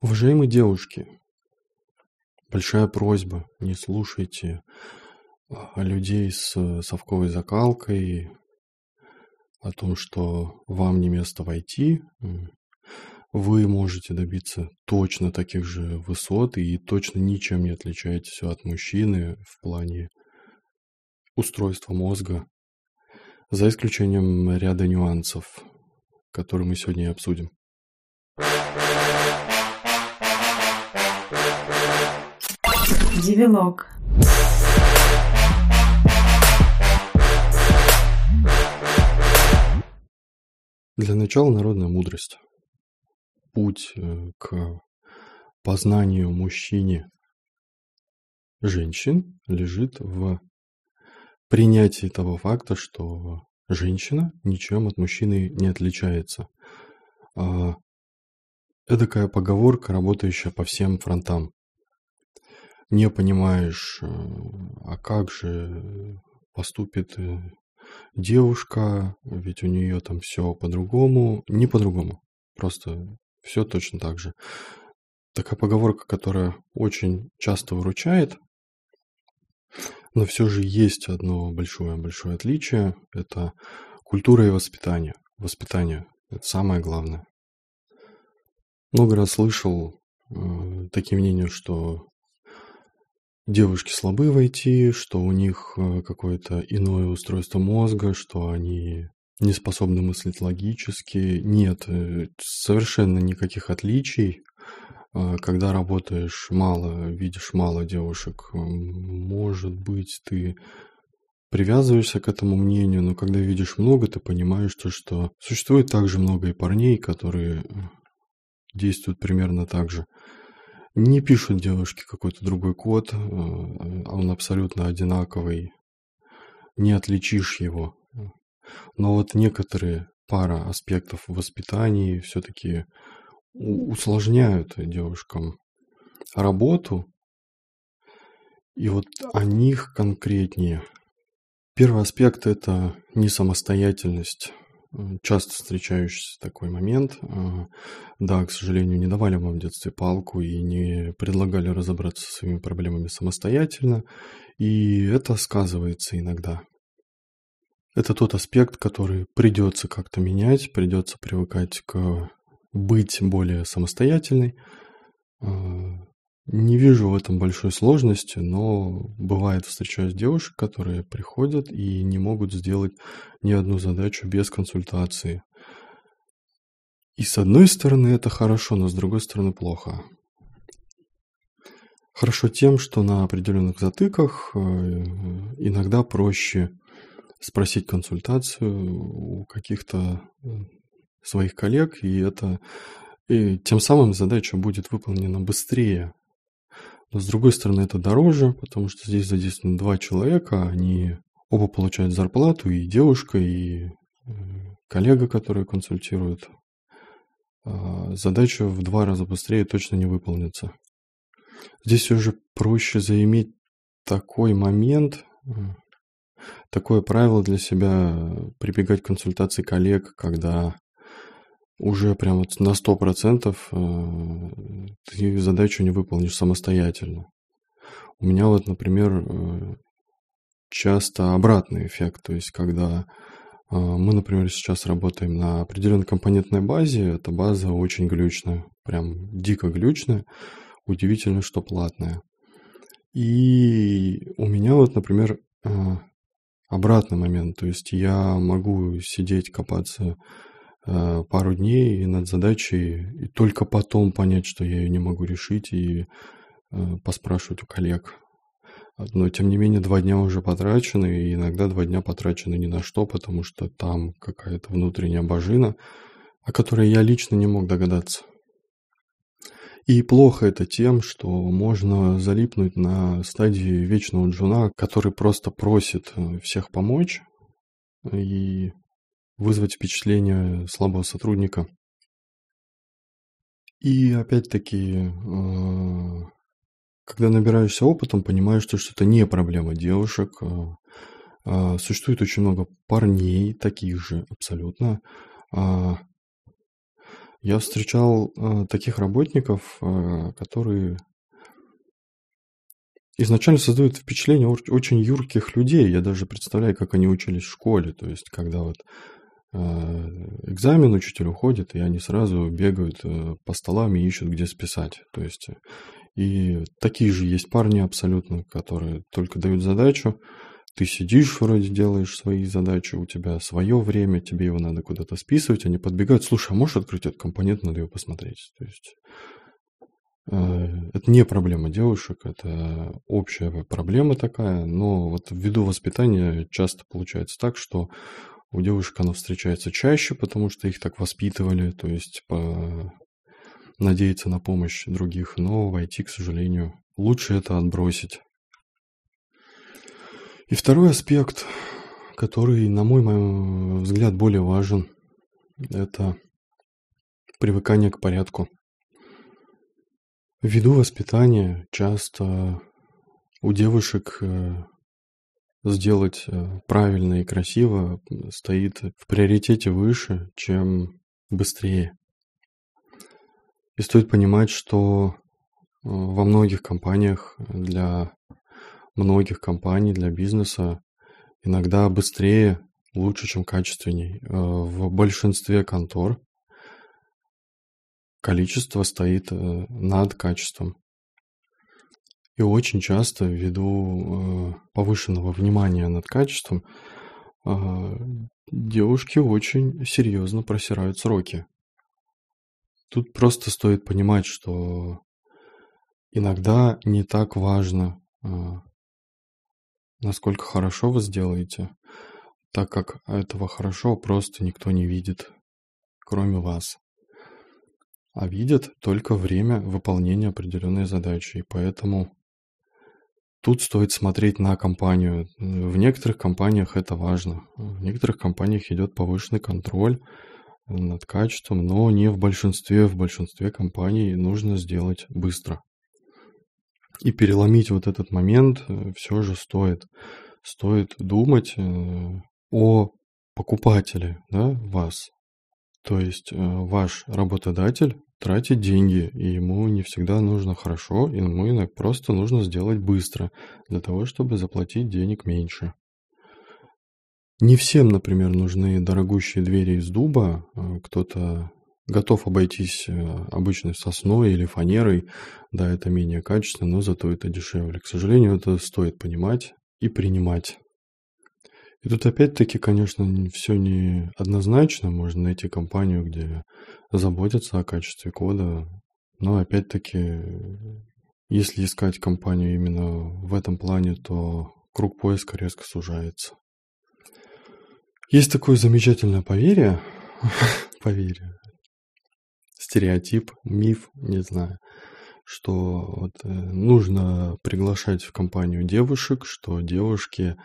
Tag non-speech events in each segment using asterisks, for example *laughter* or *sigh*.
Уважаемые девушки, большая просьба, не слушайте а, людей с совковой закалкой о том, что вам не место войти. Вы можете добиться точно таких же высот и точно ничем не отличаетесь от мужчины в плане устройства мозга, за исключением ряда нюансов, которые мы сегодня и обсудим. Девилог. Для начала народная мудрость. Путь э, к познанию мужчине женщин лежит в принятии того факта, что женщина ничем от мужчины не отличается. А, эдакая поговорка, работающая по всем фронтам не понимаешь, э, а как же поступит э, девушка, ведь у нее там все по-другому. Не по-другому, просто все точно так же. Такая поговорка, которая очень часто выручает, но все же есть одно большое-большое отличие. Это культура и воспитание. Воспитание – это самое главное. Много раз слышал э, такие мнения, что девушки слабы войти, что у них э, какое-то иное устройство мозга, что они не способны мыслить логически. Нет, э, совершенно никаких отличий. А, когда работаешь мало, видишь мало девушек, может быть, ты привязываешься к этому мнению, но когда видишь много, ты понимаешь, то, что существует также много и парней, которые действуют примерно так же. Не пишут девушки какой-то другой код, э, он абсолютно одинаковый, не отличишь его. Но вот некоторые пара аспектов в воспитании все-таки усложняют девушкам работу, и вот о них конкретнее. Первый аспект – это несамостоятельность часто встречающийся такой момент. А, да, к сожалению, не давали вам в детстве палку и не предлагали разобраться со своими проблемами самостоятельно, и это сказывается иногда. Это тот аспект, который придется как-то менять, придется привыкать к быть более самостоятельной, а, не вижу в этом большой сложности, но бывает встречаюсь девушек, которые приходят и не могут сделать ни одну задачу без консультации. И с одной стороны это хорошо, но с другой стороны плохо. Хорошо тем, что на определенных затыках э, иногда проще спросить консультацию у каких-то э, своих коллег, и это и тем самым задача будет выполнена быстрее, но с другой стороны, это дороже, потому что здесь задействованы два человека, они оба получают зарплату, и девушка, и э, коллега, который консультирует. А, задача в два раза быстрее точно не выполнится. Здесь все же проще заиметь такой момент, такое правило для себя, прибегать к консультации коллег, когда уже прям вот на 100% э, ты задачу не выполнишь самостоятельно. У меня вот, например, э, часто обратный эффект, то есть когда э, мы, например, сейчас работаем на определенной компонентной базе, эта база очень глючная, прям дико глючная, удивительно, что платная. И у меня вот, например, обратный момент, то есть я могу сидеть, копаться пару дней над задачей, и только потом понять, что я ее не могу решить, и э, поспрашивать у коллег. Но, тем не менее, два дня уже потрачены, и иногда два дня потрачены ни на что, потому что там какая-то внутренняя божина, о которой я лично не мог догадаться. И плохо это тем, что можно залипнуть на стадии вечного джуна, который просто просит э, всех помочь, и вызвать впечатление слабого сотрудника. И опять-таки, э, когда набираешься опытом, понимаешь, что это не проблема девушек. Э, э, существует очень много парней, таких же абсолютно, Я встречал таких работников, которые изначально создают впечатление очень юрких людей. Я даже представляю, как они учились в школе. То есть, когда вот экзамен учитель уходит, и они сразу бегают э, по столам и ищут, где списать. То есть, и такие же есть парни абсолютно, которые только дают задачу, ты сидишь, вроде делаешь свои задачи, у тебя свое время, тебе его надо куда-то списывать, они подбегают, слушай, а можешь открыть этот компонент, надо его посмотреть. То есть э, это не проблема девушек, это общая проблема такая, но вот ввиду воспитания часто получается так, что у девушек оно встречается чаще, потому что их так воспитывали, то есть по... надеяться на помощь других, но в IT, к сожалению, лучше это отбросить. И второй аспект, который, на мой взгляд, более важен, это привыкание к порядку. Ввиду воспитания часто у девушек э, сделать э, правильно и красиво стоит в приоритете выше, чем быстрее. И стоит понимать, что э, во многих компаниях для многих компаний, для бизнеса иногда быстрее, лучше, чем качественней. Э, в большинстве контор количество стоит над качеством. И очень часто ввиду э, повышенного внимания над качеством девушки очень серьезно просирают сроки. Тут просто стоит понимать, что иногда не так важно насколько хорошо вы сделаете, так как этого хорошо просто никто не видит, кроме вас. А видят только время выполнения определенной задачи, и поэтому тут стоит смотреть на компанию. В некоторых компаниях это важно, в некоторых компаниях идет повышенный контроль над качеством, но не в большинстве. В большинстве компаний нужно сделать быстро. И переломить вот этот момент э, все же стоит. Стоит думать э, о покупателе, да, вас. То есть э, ваш работодатель тратит деньги, и ему не всегда нужно хорошо, ему просто нужно сделать быстро, для того, чтобы заплатить денег меньше. Не всем, например, нужны дорогущие двери из дуба, кто-то готов обойтись э, обычной сосной или фанерой. Да, это менее качественно, но зато это дешевле. К сожалению, это стоит понимать и принимать. И тут опять-таки, конечно, все не однозначно. Можно найти компанию, где заботятся о качестве кода. Но опять-таки, если искать компанию именно в этом плане, то круг поиска резко сужается. Есть такое замечательное поверье, *laughs* поверье, стереотип, миф, не знаю, что вот, э, нужно приглашать в компанию девушек, что девушки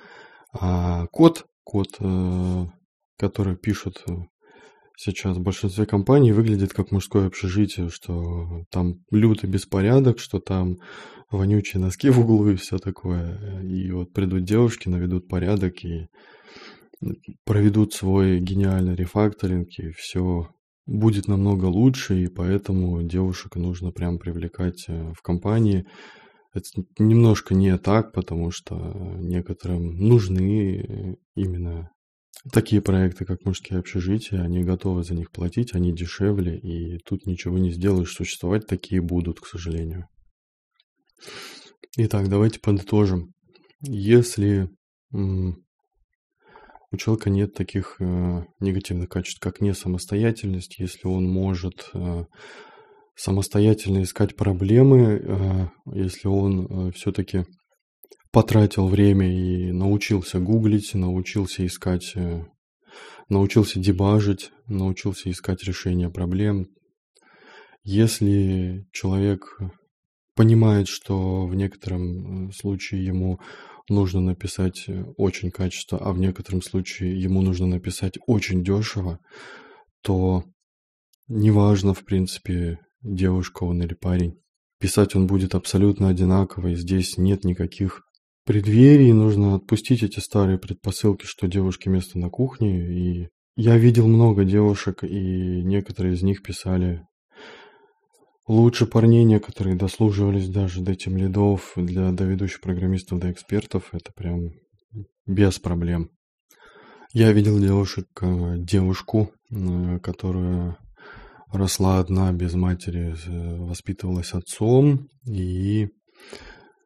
а код, код, э, который пишут сейчас в большинстве компаний, выглядит как мужское общежитие, что там лютый беспорядок, что там вонючие носки *laughs* в углу и все такое. И вот придут девушки, наведут порядок и проведут свой гениальный рефакторинг, и все будет намного лучше, и поэтому девушек нужно прям привлекать э, в компании. Это немножко не так, потому что некоторым нужны э, именно такие проекты, как мужские общежития, они готовы за них платить, они дешевле, и тут ничего не сделаешь, существовать такие будут, к сожалению. Итак, давайте подытожим. Если у человека нет таких э, негативных качеств, как не самостоятельность, если он может э, самостоятельно искать проблемы, э, если он э, все-таки потратил время и научился гуглить, научился искать, э, научился дебажить, научился искать решение проблем. Если человек понимает, что в некотором э, случае ему нужно написать э, очень качественно, а в некотором случае ему нужно написать очень дешево, то неважно, в принципе, девушка он или парень. Писать он будет абсолютно одинаково, и здесь нет никаких преддверий, нужно отпустить эти старые предпосылки, что девушке место на кухне, и я видел много девушек, и некоторые из них писали лучше парней, некоторые дослуживались даже до тем лидов, для, до ведущих программистов, до экспертов. Это прям без проблем. Я видел девушек, э, девушку, э, которая росла одна без матери, воспитывалась отцом, и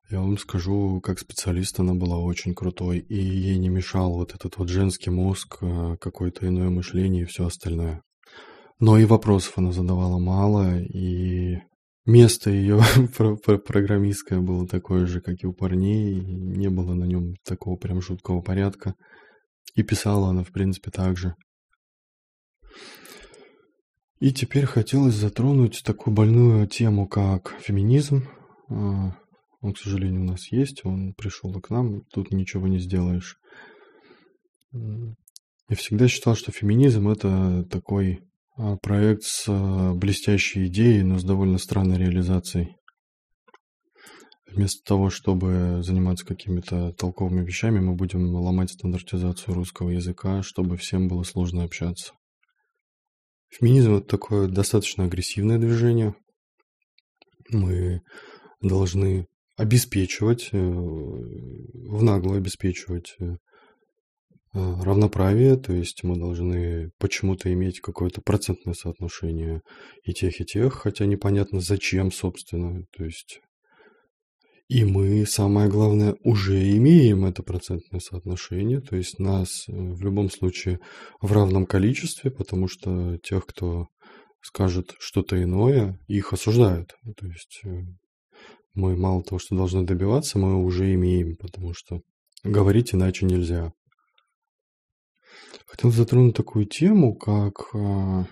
я вам скажу, как специалист она была очень крутой, и ей не мешал вот этот вот женский мозг, э, какое-то иное мышление и все остальное. Но и вопросов она задавала мало, и место ее *laughs* программистское было такое же, как и у парней, не было на нем такого прям жуткого порядка. И писала она, в принципе, так же. И теперь хотелось затронуть такую больную тему, как феминизм. А, он, к сожалению, у нас есть, он пришел к нам, тут ничего не сделаешь. Я всегда считал, что феминизм – это такой а, проект с а, блестящей идеей, но с довольно странной реализацией. Вместо того, чтобы заниматься какими-то толковыми вещами, мы будем ломать стандартизацию русского языка, чтобы всем было сложно общаться. Феминизм – это такое достаточно агрессивное движение. Мы должны обеспечивать, э, в наглую обеспечивать э, равноправие, то есть мы должны почему-то иметь какое-то процентное соотношение и тех, и тех, хотя непонятно зачем, собственно. То есть и мы, самое главное, уже имеем это процентное соотношение, то есть нас э, в любом случае в равном количестве, потому что тех, кто скажет что-то иное, их осуждают. То есть э, мы мало того, что должны добиваться, мы уже имеем, потому что говорить иначе нельзя. Хотел затронуть такую тему, как а,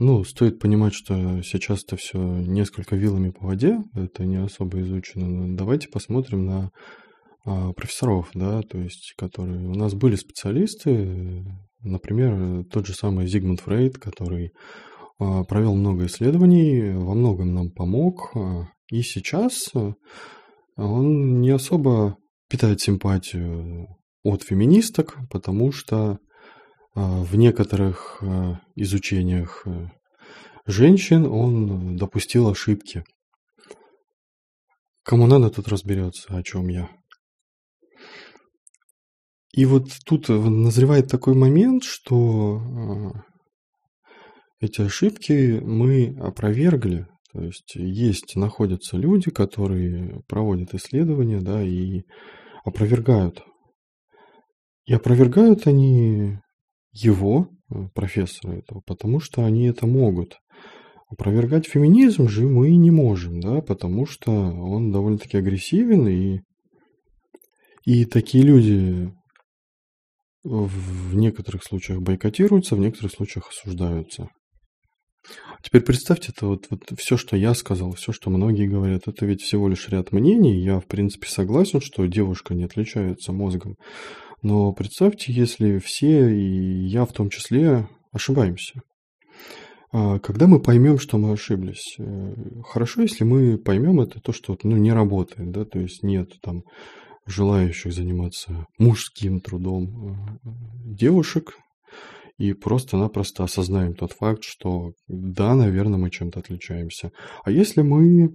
ну, стоит понимать, что сейчас это все несколько вилами по воде, это не особо изучено. Но давайте посмотрим на а, профессоров, да, то есть, которые у нас были специалисты, например, тот же самый Зигмунд Фрейд, который а, провел много исследований, во многом нам помог, а, и сейчас он не особо питает симпатию от феминисток, потому что в некоторых а, изучениях э, женщин он допустил ошибки. Кому надо, тут разберется, о чем я. И вот тут назревает такой момент, что а, эти ошибки мы опровергли. То есть есть, находятся люди, которые проводят исследования, да, и опровергают. И опровергают они его, э, профессора этого, потому что они это могут. Опровергать феминизм же мы не можем, да, потому что он довольно-таки агрессивен, и, и такие люди в некоторых случаях бойкотируются, в некоторых случаях осуждаются. Теперь представьте, это вот, вот все, что я сказал, все, что многие говорят, это ведь всего лишь ряд мнений. Я, в принципе, согласен, что девушка не отличается мозгом. Но представьте, если все, и я в том числе, ошибаемся. А когда мы поймем, что мы ошиблись, э, хорошо, если мы поймем это то, что ну, не работает, да, то есть нет там желающих заниматься мужским трудом э, девушек, и просто-напросто осознаем тот факт, что да, наверное, мы чем-то отличаемся. А если мы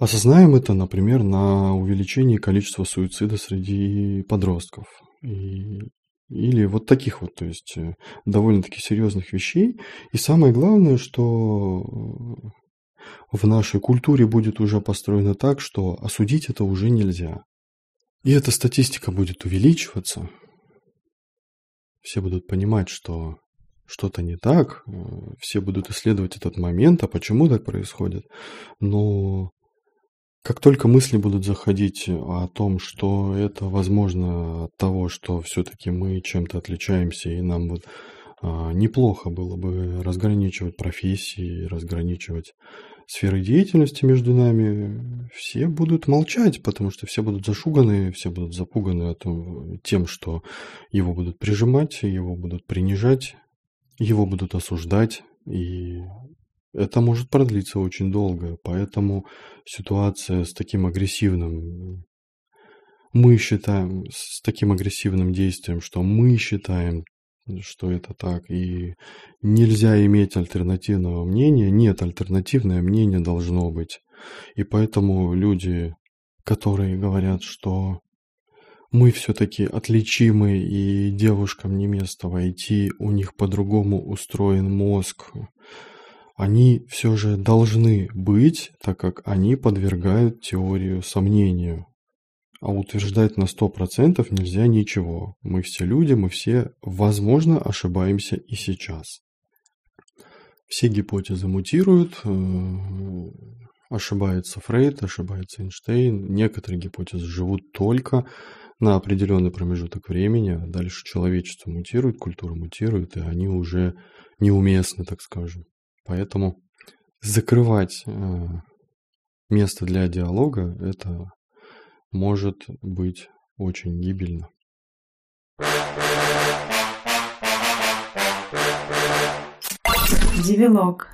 осознаем это, например, на увеличении количества суицида среди подростков, и, или вот таких вот, то есть э, довольно-таки серьезных вещей. И самое главное, что в нашей культуре будет уже построено так, что осудить это уже нельзя. И эта статистика будет увеличиваться, все будут понимать, что что-то не так, э, все будут исследовать этот момент, а почему так происходит. Но как только мысли будут заходить о том, что это возможно от того, что все-таки мы чем-то отличаемся, и нам вот а, неплохо было бы разграничивать профессии, разграничивать сферы деятельности между нами, все будут молчать, потому что все будут зашуганы, все будут запуганы тем, что его будут прижимать, его будут принижать, его будут осуждать, и это может продлиться очень долго. Поэтому ситуация с таким агрессивным мы считаем с таким агрессивным действием, что мы считаем что это так, и нельзя иметь альтернативного мнения. Нет, альтернативное мнение должно быть. И поэтому люди, которые говорят, что мы все-таки отличимы, и девушкам не место войти, у них по-другому устроен мозг, они все же должны быть, так как они подвергают теорию сомнению. А утверждать на 100% нельзя ничего. Мы все люди, мы все, возможно, ошибаемся и сейчас. Все гипотезы мутируют, э, ошибается Фрейд, ошибается Эйнштейн. Некоторые гипотезы живут только на определенный промежуток времени, а дальше человечество мутирует, культура мутирует, и они уже неуместны, так скажем. Поэтому закрывать э, место для диалога это может быть очень гибельно. Девилог.